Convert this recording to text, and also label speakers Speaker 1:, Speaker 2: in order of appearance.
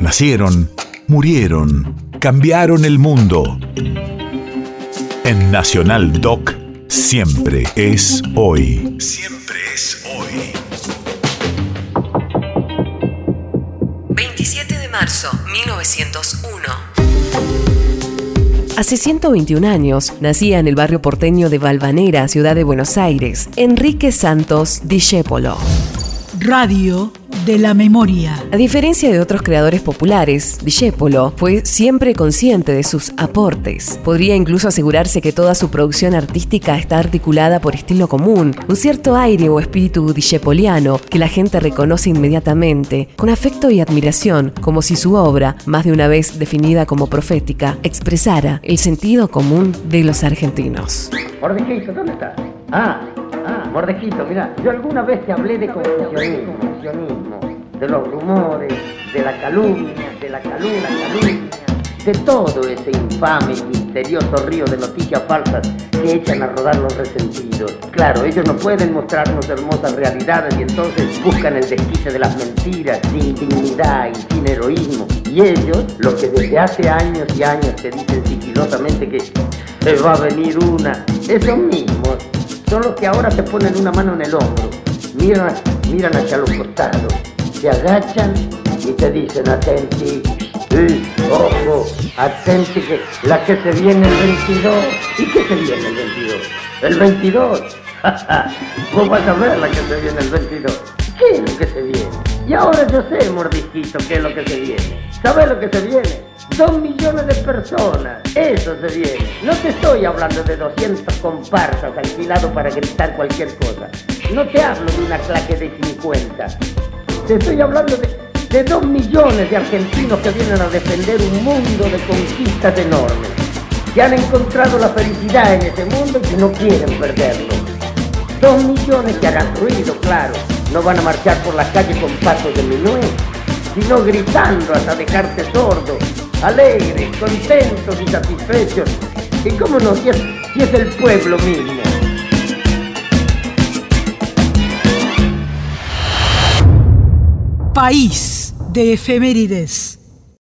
Speaker 1: Nacieron, murieron, cambiaron el mundo. En Nacional Doc, siempre es hoy. Siempre es hoy.
Speaker 2: 27 de marzo, 1901. Hace 121 años nacía en el barrio porteño de Valvanera, ciudad de Buenos Aires, Enrique Santos Discépolo.
Speaker 3: Radio de la memoria.
Speaker 2: A diferencia de otros creadores populares, Discepolo fue siempre consciente de sus aportes. Podría incluso asegurarse que toda su producción artística está articulada por estilo común, un cierto aire o espíritu discepoliano que la gente reconoce inmediatamente, con afecto y admiración, como si su obra, más de una vez definida como profética, expresara el sentido común de los argentinos.
Speaker 4: ¿dónde estás? Ah, Ah, Mordejito, mira, yo alguna vez te hablé de confusionismo, de los rumores, de la calumnia, de la calumnia, calumnia, de todo ese infame y misterioso río de noticias falsas que echan a rodar los resentidos. Claro, ellos no pueden mostrarnos hermosas realidades y entonces buscan el desquite de las mentiras, sin dignidad y sin heroísmo. Y ellos, los que desde hace años y años te dicen sigilosamente que se va a venir una, esos mismos son los que ahora te ponen una mano en el hombro, miran, miran hacia los costados, se agachan y te dicen, atenti, ojo, atenti que la que se viene el 22. ¿Y qué se viene el 22? El 22. Vos vas a ver la que se viene el 22. ¿Qué es lo que se viene? Y ahora yo sé, mordisquito, qué es lo que se viene. ¿Sabes lo que se viene? Dos millones de personas. Eso se viene. No te estoy hablando de 200 comparsas alquilados para gritar cualquier cosa. No te hablo de una claque de 50. Te estoy hablando de, de dos millones de argentinos que vienen a defender un mundo de conquistas enormes. Que han encontrado la felicidad en ese mundo y que no quieren perderlo. Dos millones que harán ruido, claro. No van a marchar por la calle con pasos de minué, sino gritando hasta dejarte sordo alegres, contentos y satisfechos. ¿Y cómo no? Es, si es el pueblo mismo.
Speaker 3: País de efemérides.